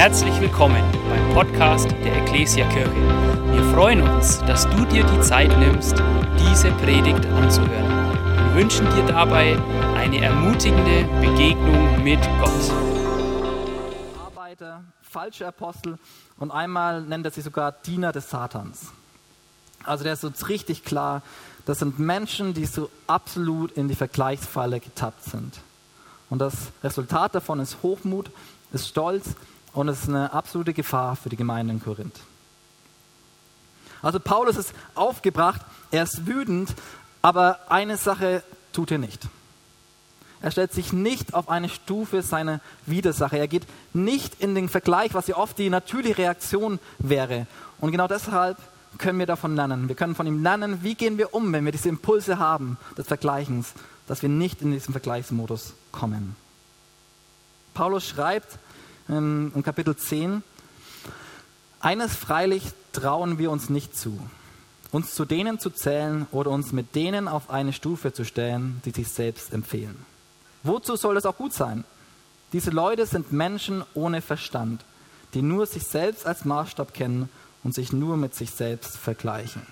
Herzlich willkommen beim Podcast der Ecclesia Kirche. Wir freuen uns, dass du dir die Zeit nimmst, diese Predigt anzuhören. Wir wünschen dir dabei eine ermutigende Begegnung mit Gott. Arbeiter, falsche Apostel und einmal nennt er sie sogar Diener des Satans. Also der ist uns richtig klar, das sind Menschen, die so absolut in die Vergleichsfalle getappt sind. Und das Resultat davon ist Hochmut, ist Stolz und es ist eine absolute Gefahr für die Gemeinde in Korinth. Also Paulus ist aufgebracht, er ist wütend, aber eine Sache tut er nicht. Er stellt sich nicht auf eine Stufe seiner Widersacher. Er geht nicht in den Vergleich, was ja oft die natürliche Reaktion wäre. Und genau deshalb können wir davon lernen. Wir können von ihm lernen, wie gehen wir um, wenn wir diese Impulse haben des Vergleichens, dass wir nicht in diesen Vergleichsmodus kommen. Paulus schreibt, in, in Kapitel 10. Eines freilich trauen wir uns nicht zu, uns zu denen zu zählen oder uns mit denen auf eine Stufe zu stellen, die sich selbst empfehlen. Wozu soll das auch gut sein? Diese Leute sind Menschen ohne Verstand, die nur sich selbst als Maßstab kennen und sich nur mit sich selbst vergleichen.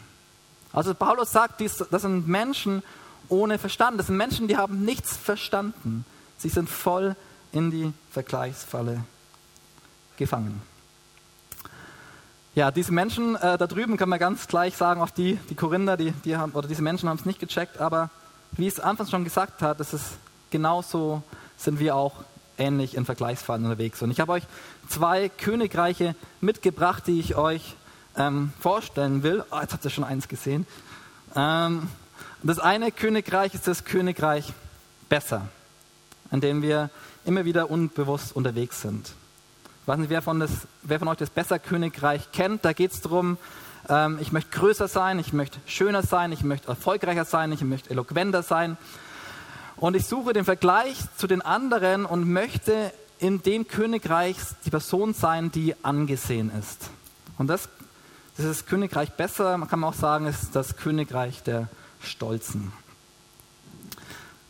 Also Paulus sagt, das sind Menschen ohne Verstand. Das sind Menschen, die haben nichts verstanden. Sie sind voll in die Vergleichsfalle gefangen. Ja, diese Menschen äh, da drüben kann man ganz gleich sagen, auch die, die Korinther, die, die haben, oder diese Menschen haben es nicht gecheckt, aber wie es anfangs schon gesagt hat, das ist genauso sind wir auch ähnlich in Vergleichsfallen unterwegs. Und ich habe euch zwei Königreiche mitgebracht, die ich euch ähm, vorstellen will. Oh, jetzt habt ihr schon eins gesehen. Ähm, das eine Königreich ist das Königreich Besser, in dem wir immer wieder unbewusst unterwegs sind. Ich weiß nicht, wer von, das, wer von euch das Besser-Königreich kennt. Da geht es darum, ähm, ich möchte größer sein, ich möchte schöner sein, ich möchte erfolgreicher sein, ich möchte eloquenter sein. Und ich suche den Vergleich zu den anderen und möchte in dem Königreich die Person sein, die angesehen ist. Und das, das ist das Königreich besser, man kann auch sagen, ist das Königreich der Stolzen.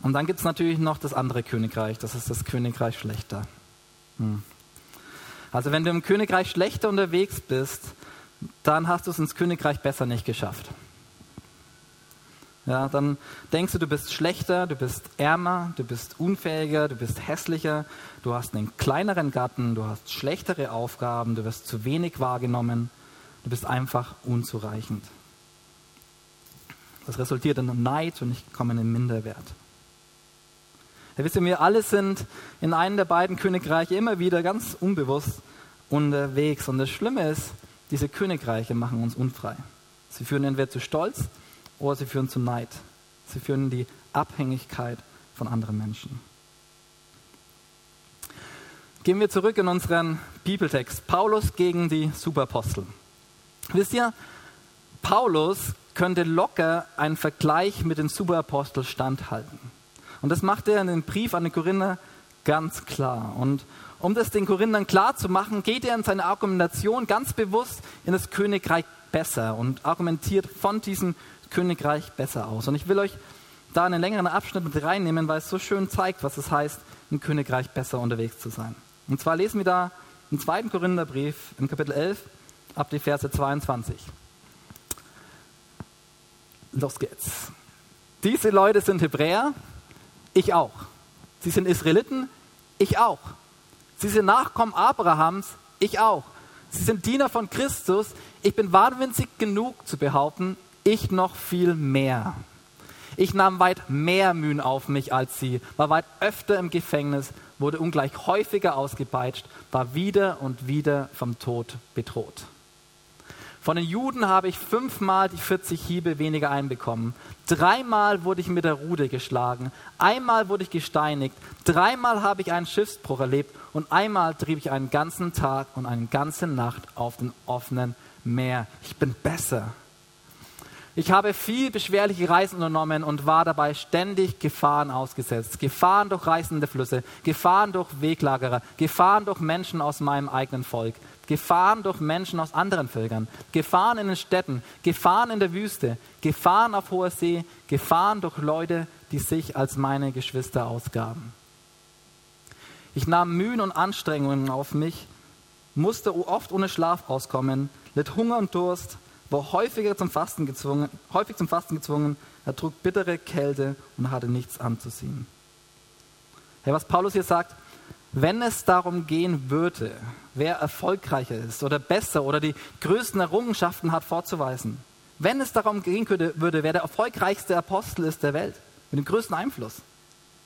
Und dann gibt es natürlich noch das andere Königreich, das ist das Königreich schlechter. Hm. Also wenn du im Königreich schlechter unterwegs bist, dann hast du es ins Königreich besser nicht geschafft. Ja, dann denkst du, du bist schlechter, du bist ärmer, du bist unfähiger, du bist hässlicher, du hast einen kleineren Gatten, du hast schlechtere Aufgaben, du wirst zu wenig wahrgenommen, du bist einfach unzureichend. Das resultiert in Neid und ich komme in den Minderwert. Ja, wisst ihr, wir alle sind in einem der beiden Königreiche immer wieder ganz unbewusst unterwegs. Und das Schlimme ist, diese Königreiche machen uns unfrei. Sie führen entweder zu Stolz oder sie führen zu Neid. Sie führen in die Abhängigkeit von anderen Menschen. Gehen wir zurück in unseren Bibeltext. Paulus gegen die Superapostel. Wisst ihr, Paulus könnte locker einen Vergleich mit den Superaposteln standhalten. Und das macht er in dem Brief an die Korinther ganz klar. Und um das den Korinthern klar zu machen, geht er in seine Argumentation ganz bewusst in das Königreich besser und argumentiert von diesem Königreich besser aus. Und ich will euch da einen längeren Abschnitt mit reinnehmen, weil es so schön zeigt, was es heißt, im Königreich besser unterwegs zu sein. Und zwar lesen wir da im zweiten Korintherbrief im Kapitel 11 ab die Verse 22. Los geht's. Diese Leute sind Hebräer, ich auch. Sie sind Israeliten, ich auch. Sie sind Nachkommen Abrahams, ich auch. Sie sind Diener von Christus, ich bin wahnwitzig genug zu behaupten, ich noch viel mehr. Ich nahm weit mehr Mühen auf mich als sie, war weit öfter im Gefängnis, wurde ungleich häufiger ausgepeitscht, war wieder und wieder vom Tod bedroht. Von den Juden habe ich fünfmal die 40 Hiebe weniger einbekommen. Dreimal wurde ich mit der Rude geschlagen. Einmal wurde ich gesteinigt. Dreimal habe ich einen Schiffsbruch erlebt. Und einmal trieb ich einen ganzen Tag und eine ganze Nacht auf dem offenen Meer. Ich bin besser. Ich habe viel beschwerliche Reisen unternommen und war dabei ständig Gefahren ausgesetzt. Gefahren durch reißende Flüsse, Gefahren durch Weglagerer, Gefahren durch Menschen aus meinem eigenen Volk. Gefahren durch Menschen aus anderen Völkern, Gefahren in den Städten, Gefahren in der Wüste, Gefahren auf hoher See, Gefahren durch Leute, die sich als meine Geschwister ausgaben. Ich nahm Mühen und Anstrengungen auf mich, musste oft ohne Schlaf auskommen, litt Hunger und Durst, war häufiger zum Fasten gezwungen, häufig zum Fasten gezwungen, er trug bittere Kälte und hatte nichts anzuziehen. Hey, was Paulus hier sagt, wenn es darum gehen würde, wer erfolgreicher ist oder besser oder die größten Errungenschaften hat vorzuweisen, wenn es darum gehen würde, wer der erfolgreichste Apostel ist der Welt, mit dem größten Einfluss,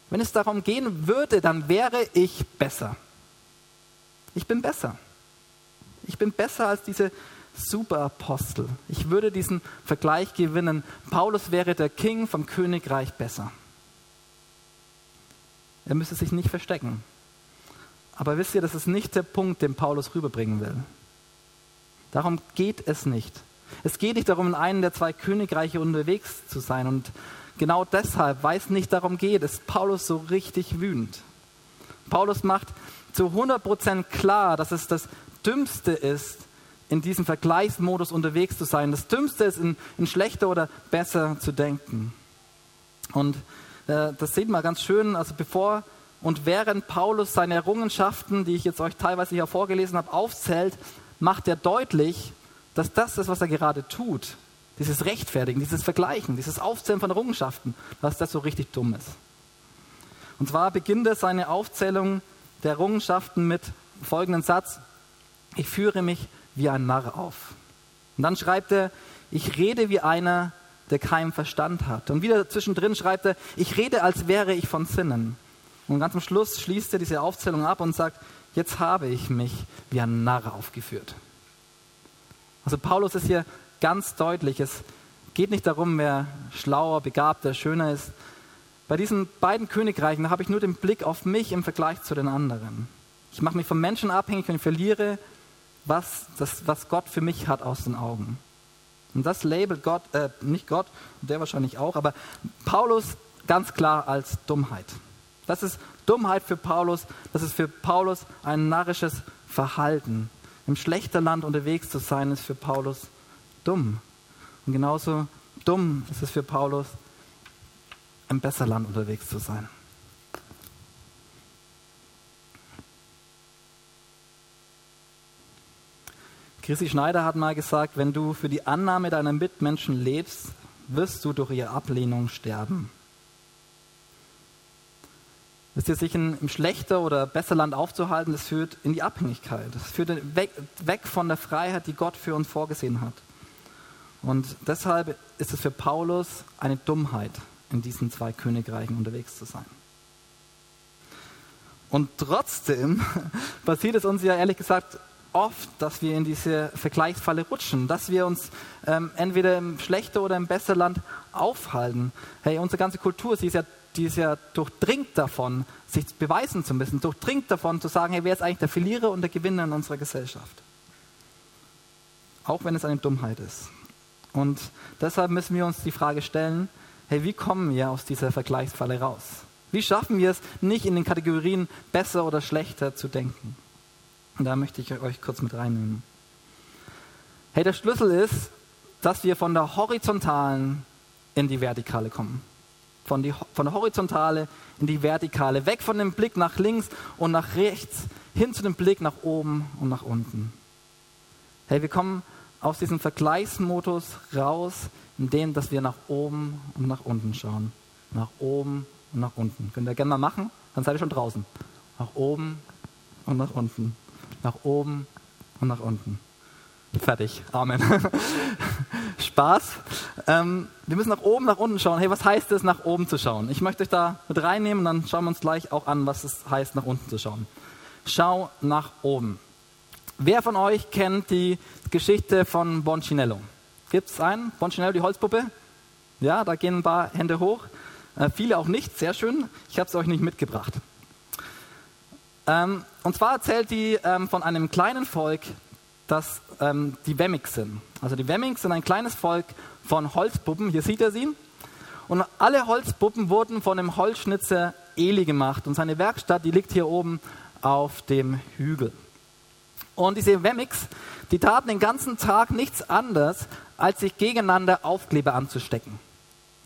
wenn es darum gehen würde, dann wäre ich besser. Ich bin besser. Ich bin besser als diese Superapostel. Ich würde diesen Vergleich gewinnen. Paulus wäre der King vom Königreich besser. Er müsste sich nicht verstecken. Aber wisst ihr, das ist nicht der Punkt, den Paulus rüberbringen will. Darum geht es nicht. Es geht nicht darum, in einem der zwei Königreiche unterwegs zu sein. Und genau deshalb, weil es nicht darum geht, ist Paulus so richtig wütend. Paulus macht zu 100% klar, dass es das Dümmste ist, in diesem Vergleichsmodus unterwegs zu sein. Das Dümmste ist, in, in schlechter oder besser zu denken. Und äh, das sieht man ganz schön, also bevor und während Paulus seine Errungenschaften, die ich jetzt euch teilweise hier vorgelesen habe, aufzählt, macht er deutlich, dass das ist, was er gerade tut. Dieses Rechtfertigen, dieses Vergleichen, dieses Aufzählen von Errungenschaften, dass das so richtig dumm ist. Und zwar beginnt er seine Aufzählung der Errungenschaften mit folgendem Satz. Ich führe mich wie ein Narr auf. Und dann schreibt er, ich rede wie einer, der keinen Verstand hat. Und wieder zwischendrin schreibt er, ich rede, als wäre ich von Sinnen. Und ganz am Schluss schließt er diese Aufzählung ab und sagt, jetzt habe ich mich wie ein Narr aufgeführt. Also Paulus ist hier ganz deutlich, es geht nicht darum, wer schlauer, begabter, schöner ist. Bei diesen beiden Königreichen habe ich nur den Blick auf mich im Vergleich zu den anderen. Ich mache mich vom Menschen abhängig und verliere was, das, was Gott für mich hat aus den Augen. Und das labelt Gott, äh, nicht Gott, der wahrscheinlich auch, aber Paulus ganz klar als Dummheit. Das ist Dummheit für Paulus, das ist für Paulus ein narrisches Verhalten. Im schlechten Land unterwegs zu sein, ist für Paulus dumm. Und genauso dumm ist es für Paulus, im besser Land unterwegs zu sein. Chrissy Schneider hat mal gesagt, wenn du für die Annahme deiner Mitmenschen lebst, wirst du durch ihre Ablehnung sterben. Wisst ihr, sich in, im schlechter oder besser Land aufzuhalten, das führt in die Abhängigkeit. Das führt weg, weg von der Freiheit, die Gott für uns vorgesehen hat. Und deshalb ist es für Paulus eine Dummheit, in diesen zwei Königreichen unterwegs zu sein. Und trotzdem passiert es uns ja ehrlich gesagt oft, dass wir in diese Vergleichsfalle rutschen, dass wir uns ähm, entweder im schlechter oder im besser Land aufhalten. Hey, unsere ganze Kultur, sie ist ja, die ist ja durchdringt davon, sich beweisen zu müssen, durchdringt davon zu sagen, hey, wer ist eigentlich der Verlierer und der Gewinner in unserer Gesellschaft? Auch wenn es eine Dummheit ist. Und deshalb müssen wir uns die Frage stellen, hey, wie kommen wir aus dieser Vergleichsfalle raus? Wie schaffen wir es, nicht in den Kategorien besser oder schlechter zu denken? Und da möchte ich euch kurz mit reinnehmen. Hey, der Schlüssel ist, dass wir von der horizontalen in die vertikale kommen. Von, die, von der horizontale in die vertikale. Weg von dem Blick nach links und nach rechts, hin zu dem Blick nach oben und nach unten. Hey, wir kommen aus diesem Vergleichsmodus raus, indem dass wir nach oben und nach unten schauen. Nach oben und nach unten. Könnt ihr gerne mal machen, dann seid ihr schon draußen. Nach oben und nach unten nach oben und nach unten. Fertig. Amen. Spaß. Ähm, wir müssen nach oben, nach unten schauen. Hey, was heißt es, nach oben zu schauen? Ich möchte euch da mit reinnehmen, dann schauen wir uns gleich auch an, was es heißt, nach unten zu schauen. Schau nach oben. Wer von euch kennt die Geschichte von Boncinello? Gibt es einen? Boncinello, die Holzpuppe? Ja, da gehen ein paar Hände hoch. Äh, viele auch nicht, sehr schön. Ich habe es euch nicht mitgebracht. Ähm, und zwar erzählt die ähm, von einem kleinen Volk, das ähm, die Wemmings sind. Also die Wemmings sind ein kleines Volk von Holzpuppen. Hier sieht er sie. Und alle Holzpuppen wurden von dem Holzschnitzer Eli gemacht. Und seine Werkstatt, die liegt hier oben auf dem Hügel. Und diese Wemmings, die taten den ganzen Tag nichts anderes, als sich gegeneinander Aufkleber anzustecken.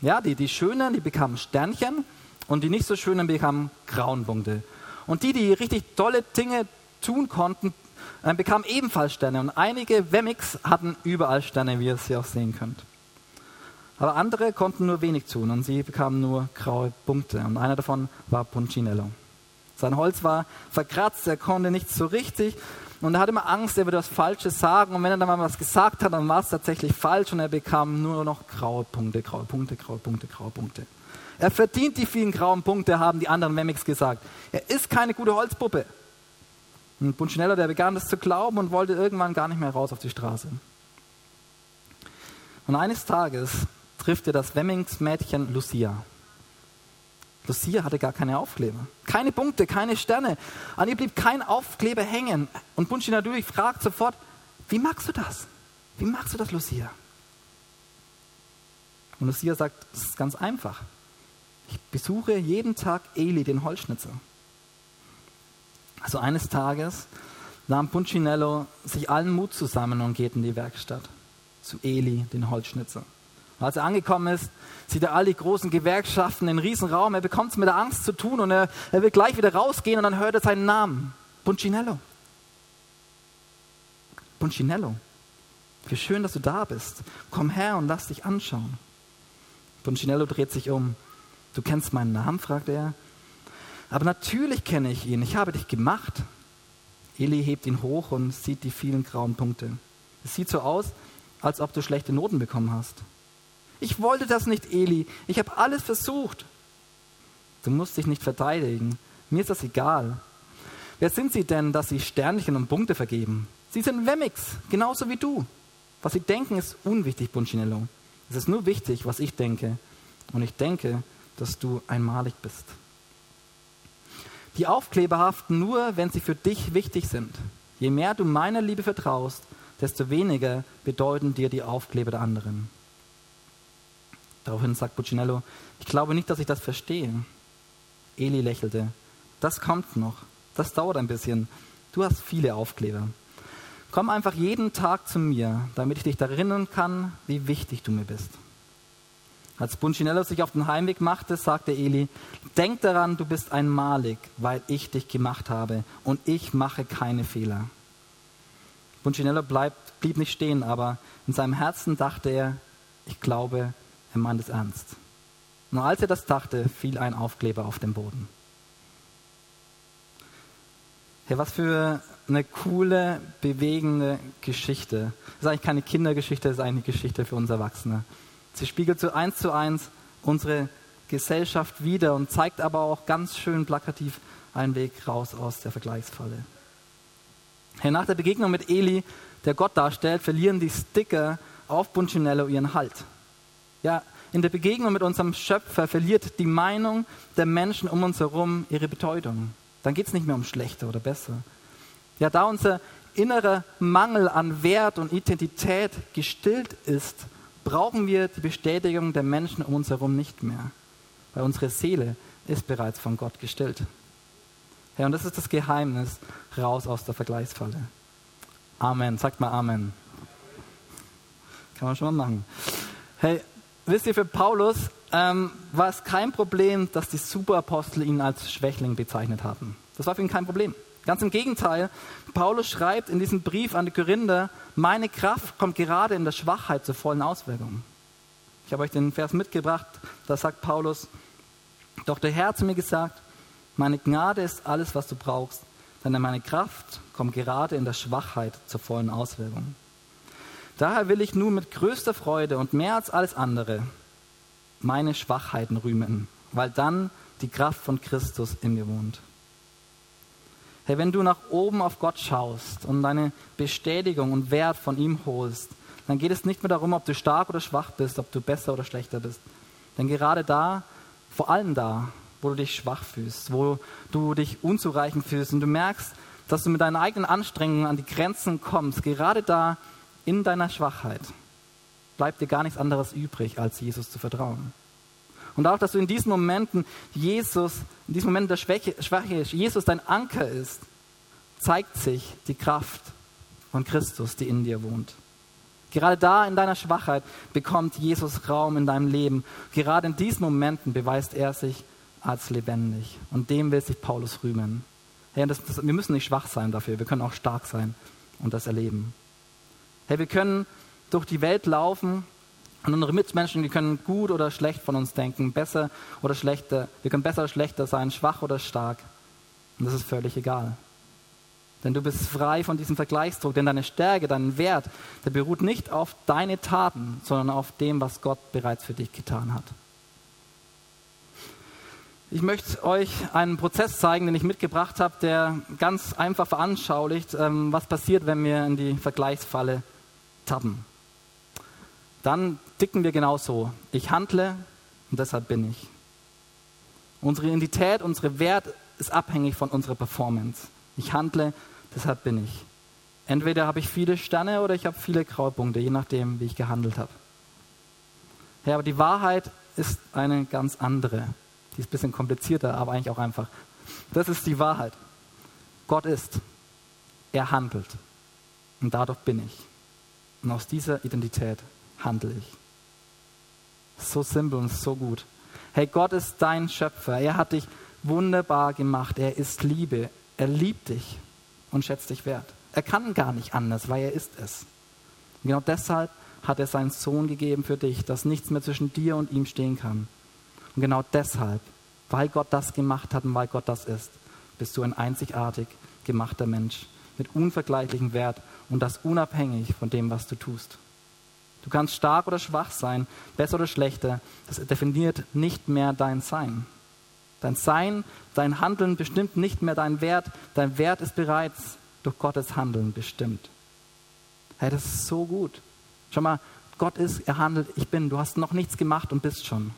Ja, die, die Schönen, die bekamen Sternchen und die nicht so Schönen bekamen Grauenpunkte. Und die, die richtig tolle Dinge tun konnten, bekam ebenfalls Sterne und einige Wemmix hatten überall Sterne, wie ihr es hier auch sehen könnt. Aber andere konnten nur wenig tun und sie bekamen nur graue Punkte und einer davon war Puncinello. Sein Holz war verkratzt, er konnte nicht so richtig und er hatte immer Angst, er würde was Falsches sagen. Und wenn er dann mal was gesagt hat, dann war es tatsächlich falsch und er bekam nur noch graue Punkte, graue Punkte, graue Punkte, graue Punkte. Er verdient die vielen grauen Punkte, haben die anderen Memics gesagt. Er ist keine gute Holzpuppe. Und Punchinello, der begann das zu glauben und wollte irgendwann gar nicht mehr raus auf die Straße. Und eines Tages trifft er das Wemmings-Mädchen Lucia. Lucia hatte gar keine Aufkleber. Keine Punkte, keine Sterne. An ihr blieb kein Aufkleber hängen. Und Bunchi natürlich fragt sofort, wie magst du das? Wie magst du das, Lucia? Und Lucia sagt, es ist ganz einfach. Ich besuche jeden Tag Eli, den Holzschnitzer. Also eines Tages nahm Punchinello sich allen Mut zusammen und geht in die Werkstatt zu Eli, den Holzschnitzer. Und als er angekommen ist, sieht er all die großen Gewerkschaften, den Riesenraum. Er bekommt es mit der Angst zu tun und er, er will gleich wieder rausgehen und dann hört er seinen Namen. Punchinello. Punchinello. Wie schön, dass du da bist. Komm her und lass dich anschauen. Punchinello dreht sich um. Du kennst meinen Namen? fragt er. Aber natürlich kenne ich ihn. Ich habe dich gemacht. Eli hebt ihn hoch und sieht die vielen grauen Punkte. Es sieht so aus, als ob du schlechte Noten bekommen hast. Ich wollte das nicht, Eli. Ich habe alles versucht. Du musst dich nicht verteidigen. Mir ist das egal. Wer sind sie denn, dass sie Sternchen und Punkte vergeben? Sie sind Wemmix, genauso wie du. Was sie denken, ist unwichtig, Punchinello. Es ist nur wichtig, was ich denke. Und ich denke, dass du einmalig bist. Die Aufkleber haften nur, wenn sie für dich wichtig sind. Je mehr du meiner Liebe vertraust, desto weniger bedeuten dir die Aufkleber der anderen. Daraufhin sagt Buccinello, ich glaube nicht, dass ich das verstehe. Eli lächelte, das kommt noch, das dauert ein bisschen. Du hast viele Aufkleber. Komm einfach jeden Tag zu mir, damit ich dich erinnern kann, wie wichtig du mir bist. Als Bunchinello sich auf den Heimweg machte, sagte Eli, denk daran, du bist einmalig, weil ich dich gemacht habe und ich mache keine Fehler. Bunchinello bleibt, blieb nicht stehen, aber in seinem Herzen dachte er, ich glaube, er meint es ernst. Nur als er das dachte, fiel ein Aufkleber auf den Boden. Hey, was für eine coole, bewegende Geschichte. Das ist eigentlich keine Kindergeschichte, das ist eigentlich eine Geschichte für uns Erwachsene. Sie spiegelt so eins zu eins unsere Gesellschaft wider und zeigt aber auch ganz schön plakativ einen Weg raus aus der Vergleichsfalle. Nach der Begegnung mit Eli, der Gott darstellt, verlieren die Sticker auf Buncinello ihren Halt. Ja, in der Begegnung mit unserem Schöpfer verliert die Meinung der Menschen um uns herum ihre Bedeutung. Dann geht es nicht mehr um schlechter oder besser. Ja, da unser innerer Mangel an Wert und Identität gestillt ist, brauchen wir die Bestätigung der Menschen um uns herum nicht mehr, weil unsere Seele ist bereits von Gott gestillt. Ja, und das ist das Geheimnis raus aus der Vergleichsfalle. Amen. Sagt mal Amen. Kann man schon mal machen. Hey, wisst ihr, für Paulus ähm, war es kein Problem, dass die Superapostel ihn als Schwächling bezeichnet hatten. Das war für ihn kein Problem. Ganz im Gegenteil, Paulus schreibt in diesem Brief an die Korinther, meine Kraft kommt gerade in der Schwachheit zur vollen Auswirkung. Ich habe euch den Vers mitgebracht, da sagt Paulus, doch der Herr hat zu mir gesagt, meine Gnade ist alles, was du brauchst, denn meine Kraft kommt gerade in der Schwachheit zur vollen Auswirkung. Daher will ich nun mit größter Freude und mehr als alles andere meine Schwachheiten rühmen, weil dann die Kraft von Christus in mir wohnt. Hey, wenn du nach oben auf Gott schaust und deine Bestätigung und Wert von ihm holst, dann geht es nicht mehr darum, ob du stark oder schwach bist, ob du besser oder schlechter bist. Denn gerade da, vor allem da, wo du dich schwach fühlst, wo du dich unzureichend fühlst und du merkst, dass du mit deinen eigenen Anstrengungen an die Grenzen kommst, gerade da in deiner Schwachheit bleibt dir gar nichts anderes übrig, als Jesus zu vertrauen. Und auch, dass du in diesen Momenten Jesus, in diesen Momenten der Schwäche, Schwache, Jesus dein Anker ist, zeigt sich die Kraft von Christus, die in dir wohnt. Gerade da in deiner Schwachheit bekommt Jesus Raum in deinem Leben. Gerade in diesen Momenten beweist er sich als lebendig. Und dem will sich Paulus rühmen. Hey, das, das, wir müssen nicht schwach sein dafür, wir können auch stark sein und das erleben. Hey, wir können durch die Welt laufen und unsere Mitmenschen, die können gut oder schlecht von uns denken, besser oder schlechter. Wir können besser oder schlechter sein, schwach oder stark. Und das ist völlig egal. Denn du bist frei von diesem Vergleichsdruck, denn deine Stärke, dein Wert, der beruht nicht auf deine Taten, sondern auf dem, was Gott bereits für dich getan hat. Ich möchte euch einen Prozess zeigen, den ich mitgebracht habe, der ganz einfach veranschaulicht, ähm, was passiert, wenn wir in die Vergleichsfalle tappen. Dann ticken wir genauso. Ich handle und deshalb bin ich. Unsere Identität, unsere Wert ist abhängig von unserer Performance. Ich handle, deshalb bin ich. Entweder habe ich viele Sterne oder ich habe viele Graupunkte, je nachdem, wie ich gehandelt habe. Ja, aber die Wahrheit ist eine ganz andere. Die ist ein bisschen komplizierter, aber eigentlich auch einfach. Das ist die Wahrheit. Gott ist. Er handelt. Und dadurch bin ich. Und aus dieser Identität handle ich. So simpel und so gut. Hey, Gott ist dein Schöpfer. Er hat dich wunderbar gemacht. Er ist Liebe. Er liebt dich und schätzt dich wert. Er kann gar nicht anders, weil er ist es. Und genau deshalb hat er seinen Sohn gegeben für dich, dass nichts mehr zwischen dir und ihm stehen kann. Und genau deshalb, weil Gott das gemacht hat und weil Gott das ist, bist du ein einzigartig gemachter Mensch mit unvergleichlichem Wert und das unabhängig von dem, was du tust. Du kannst stark oder schwach sein, besser oder schlechter. Das definiert nicht mehr dein Sein. Dein Sein, dein Handeln bestimmt nicht mehr deinen Wert. Dein Wert ist bereits durch Gottes Handeln bestimmt. Hey, das ist so gut. Schau mal, Gott ist, er handelt, ich bin. Du hast noch nichts gemacht und bist schon.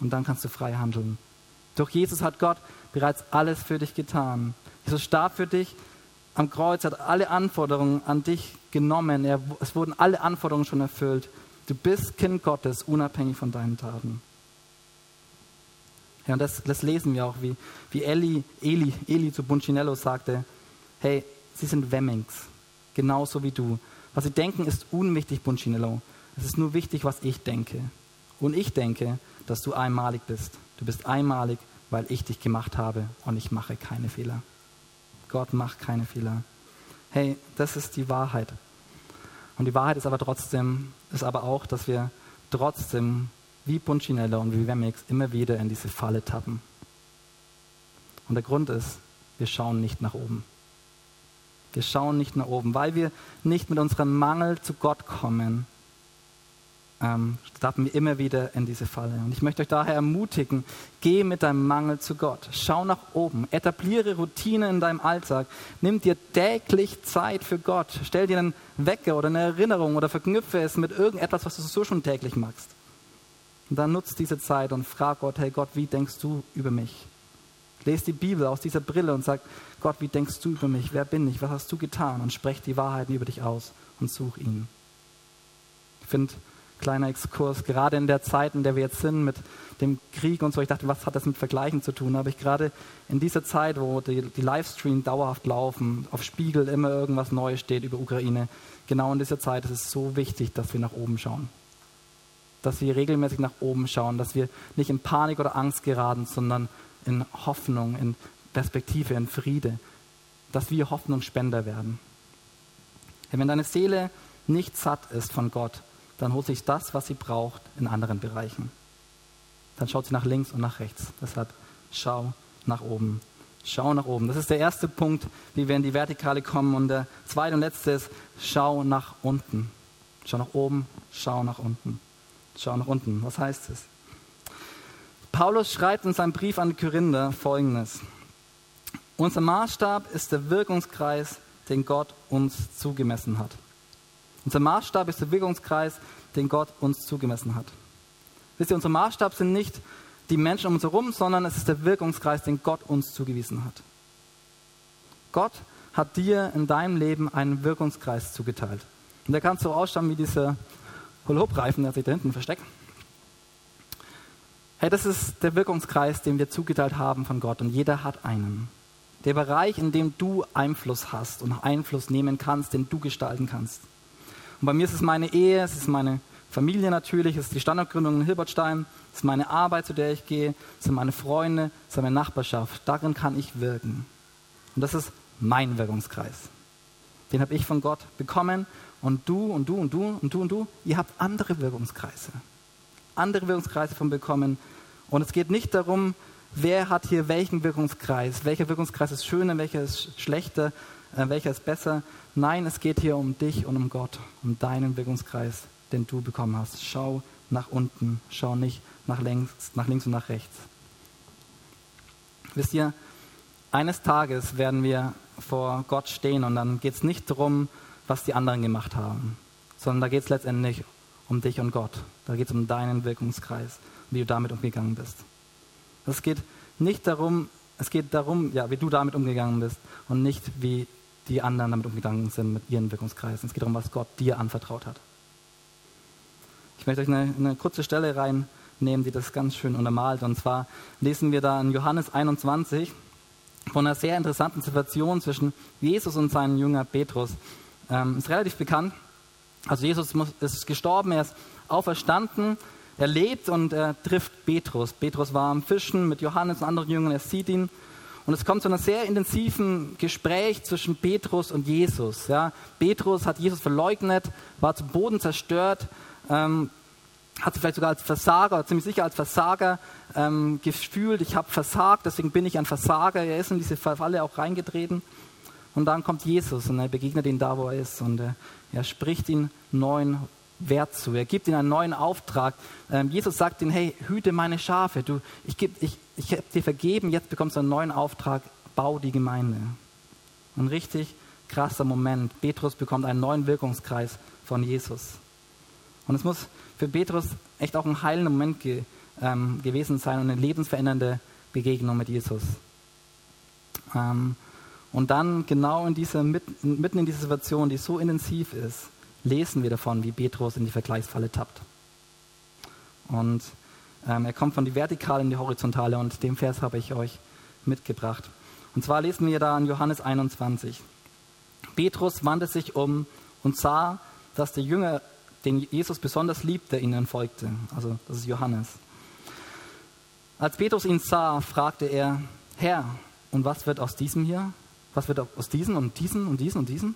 Und dann kannst du frei handeln. Durch Jesus hat Gott bereits alles für dich getan. Jesus starb für dich am Kreuz, hat alle Anforderungen an dich genommen. Er, es wurden alle Anforderungen schon erfüllt. Du bist Kind Gottes, unabhängig von deinen Taten. Ja, und das, das lesen wir auch, wie, wie Eli, Eli, Eli zu Buncinello sagte, hey, sie sind Wemmings, genauso wie du. Was sie denken, ist unwichtig, Buncinello. Es ist nur wichtig, was ich denke. Und ich denke, dass du einmalig bist. Du bist einmalig, weil ich dich gemacht habe und ich mache keine Fehler. Gott macht keine Fehler. Hey, das ist die Wahrheit. Und die Wahrheit ist aber trotzdem, ist aber auch, dass wir trotzdem wie Punchinella und wie Wemix immer wieder in diese Falle tappen. Und der Grund ist, wir schauen nicht nach oben. Wir schauen nicht nach oben, weil wir nicht mit unserem Mangel zu Gott kommen, ähm, tappen wir immer wieder in diese Falle. Und ich möchte euch daher ermutigen, geh mit deinem Mangel zu Gott. Schau nach oben. Etabliere Routine in deinem Alltag. Nimm dir täglich Zeit für Gott. Stell dir einen Wecker oder eine Erinnerung oder verknüpfe es mit irgendetwas, was du so schon täglich machst. Und dann nutzt diese Zeit und frag Gott, hey Gott, wie denkst du über mich? Lest die Bibel aus dieser Brille und sag, Gott, wie denkst du über mich? Wer bin ich? Was hast du getan? Und sprech die Wahrheiten über dich aus und such ihn. Ich finde, kleiner Exkurs, gerade in der Zeit, in der wir jetzt sind, mit dem Krieg und so, ich dachte, was hat das mit Vergleichen zu tun? Aber ich gerade in dieser Zeit, wo die, die Livestream dauerhaft laufen, auf Spiegel immer irgendwas Neues steht über Ukraine, genau in dieser Zeit ist es so wichtig, dass wir nach oben schauen. Dass wir regelmäßig nach oben schauen, dass wir nicht in Panik oder Angst geraten, sondern in Hoffnung, in Perspektive, in Friede. Dass wir Hoffnungsspender werden. Wenn deine Seele nicht satt ist von Gott, dann holt sich das, was sie braucht, in anderen Bereichen. Dann schaut sie nach links und nach rechts. Deshalb schau nach oben. Schau nach oben. Das ist der erste Punkt, wie wir in die Vertikale kommen. Und der zweite und letzte ist, schau nach unten. Schau nach oben, schau nach unten. Schau nach unten. Was heißt es? Paulus schreibt in seinem Brief an die Korinther folgendes. Unser Maßstab ist der Wirkungskreis, den Gott uns zugemessen hat. Unser Maßstab ist der Wirkungskreis, den Gott uns zugemessen hat. Wisst ihr, unser Maßstab sind nicht die Menschen um uns herum, sondern es ist der Wirkungskreis, den Gott uns zugewiesen hat. Gott hat dir in deinem Leben einen Wirkungskreis zugeteilt. Und der kann so ausschauen wie dieser Hula-Hoop-Reifen, der sich da hinten versteckt. Hey, das ist der Wirkungskreis, den wir zugeteilt haben von Gott und jeder hat einen. Der Bereich, in dem du Einfluss hast und Einfluss nehmen kannst, den du gestalten kannst. Und bei mir ist es meine Ehe, es ist meine Familie natürlich, es ist die Standortgründung in Hilbertstein, es ist meine Arbeit, zu der ich gehe, es sind meine Freunde, es ist meine Nachbarschaft. Darin kann ich wirken. Und das ist mein Wirkungskreis. Den habe ich von Gott bekommen und du und du und du und du und du, ihr habt andere Wirkungskreise. Andere Wirkungskreise von bekommen. Und es geht nicht darum, wer hat hier welchen Wirkungskreis, welcher Wirkungskreis ist schöner, welcher ist schlechter, äh, welcher ist besser. Nein, es geht hier um dich und um Gott, um deinen Wirkungskreis, den du bekommen hast. Schau nach unten, schau nicht nach links, nach links und nach rechts. Wisst ihr, eines Tages werden wir vor Gott stehen und dann geht es nicht darum, was die anderen gemacht haben, sondern da geht es letztendlich um dich und Gott. Da geht es um deinen Wirkungskreis, wie du damit umgegangen bist. Es geht nicht darum, es geht darum, ja, wie du damit umgegangen bist und nicht, wie die anderen damit umgegangen sind mit ihren Wirkungskreisen. Es geht darum, was Gott dir anvertraut hat. Ich möchte euch eine, eine kurze Stelle reinnehmen, die das ganz schön untermalt. Und zwar lesen wir da in Johannes 21 von einer sehr interessanten Situation zwischen Jesus und seinem Jünger Petrus. Ähm, ist relativ bekannt. Also Jesus ist gestorben, er ist auferstanden, er lebt und er trifft Petrus. Petrus war am Fischen mit Johannes und anderen Jüngern, er sieht ihn. Und es kommt zu einem sehr intensiven Gespräch zwischen Petrus und Jesus. Ja. Petrus hat Jesus verleugnet, war zum Boden zerstört, ähm, hat sich vielleicht sogar als Versager, ziemlich sicher als Versager ähm, gefühlt. Ich habe versagt, deswegen bin ich ein Versager. Er ist in diese Falle auch reingetreten. Und dann kommt Jesus und er begegnet ihn da, wo er ist. Und er, er spricht ihn neuen Wert zu. Er gibt ihm einen neuen Auftrag. Ähm, Jesus sagt ihm, hey, hüte meine Schafe. Du, ich ich, ich habe dir vergeben, jetzt bekommst du einen neuen Auftrag, bau die Gemeinde. Ein richtig krasser Moment. Petrus bekommt einen neuen Wirkungskreis von Jesus. Und es muss für Petrus echt auch ein heilender Moment ge, ähm, gewesen sein und eine lebensverändernde Begegnung mit Jesus. Ähm, und dann genau in dieser, mitten in dieser Situation, die so intensiv ist, lesen wir davon, wie Petrus in die Vergleichsfalle tappt. Und ähm, er kommt von die Vertikale in die Horizontale und den Vers habe ich euch mitgebracht. Und zwar lesen wir da in Johannes 21. Petrus wandte sich um und sah, dass der Jünger, den Jesus besonders liebte, ihnen folgte. Also das ist Johannes. Als Petrus ihn sah, fragte er, Herr, und was wird aus diesem hier? Was wird aus diesen und diesen und diesen und diesen?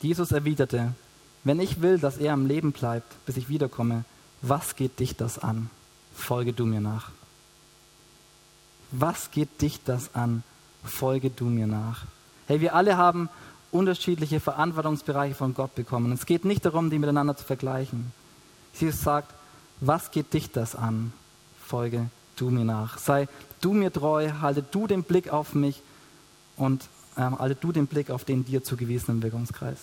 Jesus erwiderte, wenn ich will, dass er am Leben bleibt, bis ich wiederkomme, was geht dich das an? Folge du mir nach. Was geht dich das an? Folge du mir nach. Hey, wir alle haben unterschiedliche Verantwortungsbereiche von Gott bekommen. Es geht nicht darum, die miteinander zu vergleichen. Jesus sagt, was geht dich das an? Folge du mir nach. Sei du mir treu, halte du den Blick auf mich und ähm, halte du den Blick auf den dir zugewiesenen Wirkungskreis.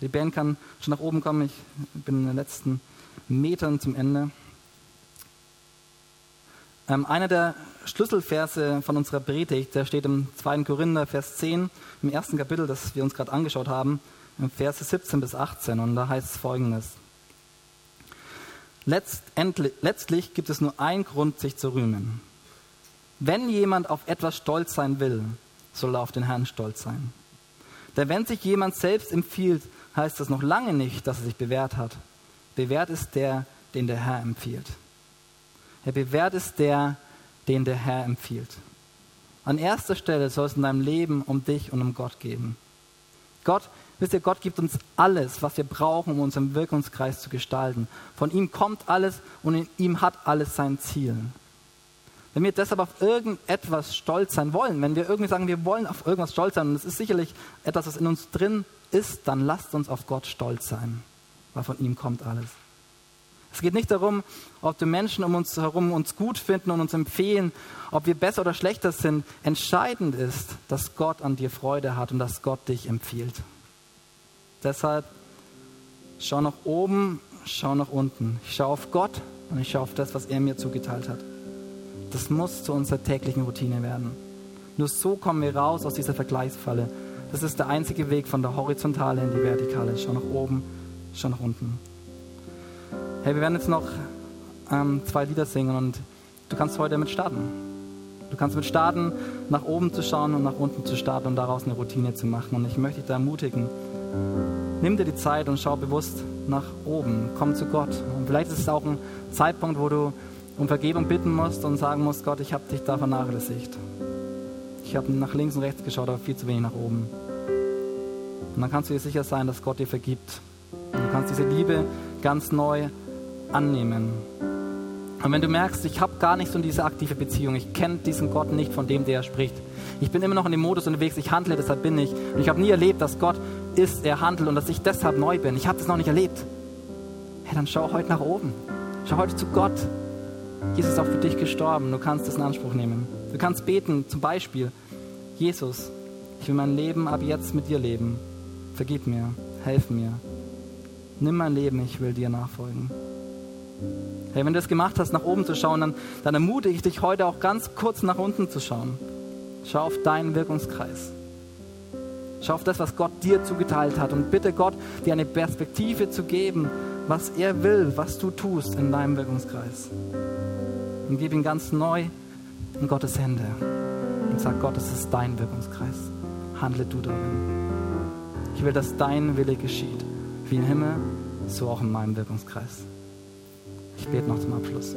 Die Band kann schon nach oben kommen. Ich bin in den letzten Metern zum Ende. Ähm, einer der Schlüsselverse von unserer Predigt, der steht im 2. Korinther, Vers 10, im ersten Kapitel, das wir uns gerade angeschaut haben, im Verse 17 bis 18. Und da heißt es folgendes. Letztendlich, letztlich gibt es nur einen Grund, sich zu rühmen. Wenn jemand auf etwas stolz sein will, soll er auf den Herrn stolz sein. Denn wenn sich jemand selbst empfiehlt, heißt das noch lange nicht, dass er sich bewährt hat. Bewährt ist der, den der Herr empfiehlt. Er bewährt ist der, den der Herr empfiehlt. An erster Stelle soll es in deinem Leben um dich und um Gott gehen. Gott, wisst ihr, Gott gibt uns alles, was wir brauchen, um unseren Wirkungskreis zu gestalten. Von ihm kommt alles und in ihm hat alles sein Ziel. Wenn wir deshalb auf irgendetwas stolz sein wollen, wenn wir irgendwie sagen, wir wollen auf irgendwas stolz sein, und es ist sicherlich etwas, was in uns drin ist, dann lasst uns auf Gott stolz sein, weil von ihm kommt alles. Es geht nicht darum, ob die Menschen um uns herum uns gut finden und uns empfehlen, ob wir besser oder schlechter sind. Entscheidend ist, dass Gott an dir Freude hat und dass Gott dich empfiehlt. Deshalb schau nach oben, schau nach unten. Ich schaue auf Gott und ich schaue auf das, was er mir zugeteilt hat. Das muss zu unserer täglichen Routine werden. Nur so kommen wir raus aus dieser Vergleichsfalle. Das ist der einzige Weg von der Horizontale in die Vertikale. Schau nach oben, schau nach unten. Hey, wir werden jetzt noch ähm, zwei Lieder singen und du kannst heute damit starten. Du kannst mit starten, nach oben zu schauen und nach unten zu starten und daraus eine Routine zu machen. Und ich möchte dich da ermutigen, nimm dir die Zeit und schau bewusst nach oben. Komm zu Gott. Und vielleicht ist es auch ein Zeitpunkt, wo du um Vergebung bitten musst und sagen musst, Gott, ich habe dich da vernachlässigt. Ich habe nach links und rechts geschaut, aber viel zu wenig nach oben. Und dann kannst du dir sicher sein, dass Gott dir vergibt. Und du kannst diese Liebe ganz neu annehmen. Und wenn du merkst, ich habe gar nicht so diese aktive Beziehung, ich kenne diesen Gott nicht, von dem der spricht. Ich bin immer noch in dem Modus unterwegs, ich handle, deshalb bin ich. Und ich habe nie erlebt, dass Gott ist, er handelt und dass ich deshalb neu bin. Ich habe das noch nicht erlebt. Hey, dann schau heute nach oben. Schau heute zu Gott. Jesus ist auch für dich gestorben. Du kannst das in Anspruch nehmen. Du kannst beten, zum Beispiel, Jesus, ich will mein Leben ab jetzt mit dir leben. Vergib mir, helf mir. Nimm mein Leben, ich will dir nachfolgen. Hey, wenn du es gemacht hast, nach oben zu schauen, dann, dann ermutige ich dich heute auch ganz kurz nach unten zu schauen. Schau auf deinen Wirkungskreis. Schau auf das, was Gott dir zugeteilt hat und bitte Gott, dir eine Perspektive zu geben, was er will, was du tust in deinem Wirkungskreis. Und gib ihn ganz neu in Gottes Hände und sag Gott, es ist dein Wirkungskreis. Handle du darin. Ich will, dass dein Wille geschieht, wie im Himmel, so auch in meinem Wirkungskreis. Ich bete noch zum Abschluss.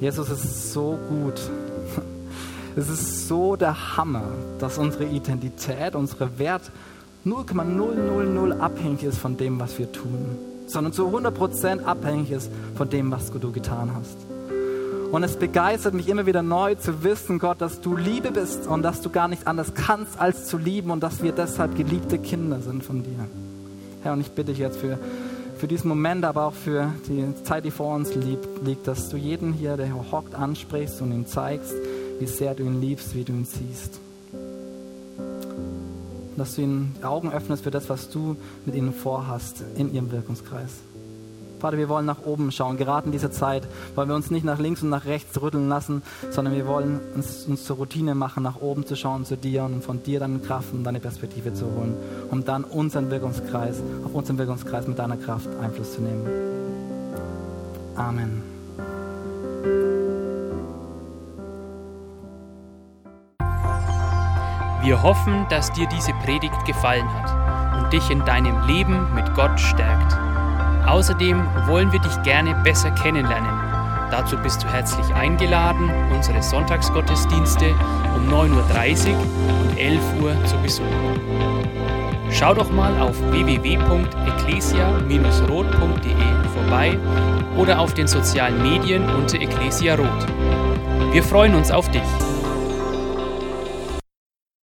Jesus ist so gut. Es ist so der Hammer, dass unsere Identität, unsere Wert 0,000 abhängig ist von dem, was wir tun, sondern zu 100% abhängig ist von dem, was du getan hast. Und es begeistert mich immer wieder neu zu wissen, Gott, dass du Liebe bist und dass du gar nicht anders kannst, als zu lieben und dass wir deshalb geliebte Kinder sind von dir. Herr, und ich bitte dich jetzt für für diesen Moment, aber auch für die Zeit, die vor uns liegt, dass du jeden hier, der hier hockt, ansprichst und ihm zeigst, wie sehr du ihn liebst, wie du ihn siehst. Dass du ihnen Augen öffnest für das, was du mit ihnen vorhast in ihrem Wirkungskreis. Vater, wir wollen nach oben schauen. Gerade in dieser Zeit wollen wir uns nicht nach links und nach rechts rütteln lassen, sondern wir wollen uns, uns zur Routine machen, nach oben zu schauen zu dir und von dir deine Kraft und deine Perspektive zu holen, um dann unseren Wirkungskreis, auf unseren Wirkungskreis mit deiner Kraft Einfluss zu nehmen. Amen. Wir hoffen, dass dir diese Predigt gefallen hat und dich in deinem Leben mit Gott stärkt. Außerdem wollen wir dich gerne besser kennenlernen. Dazu bist du herzlich eingeladen, unsere Sonntagsgottesdienste um 9.30 Uhr und 11 Uhr zu besuchen. Schau doch mal auf www.ecclesia-rot.de vorbei oder auf den sozialen Medien unter Ecclesia Rot. Wir freuen uns auf dich.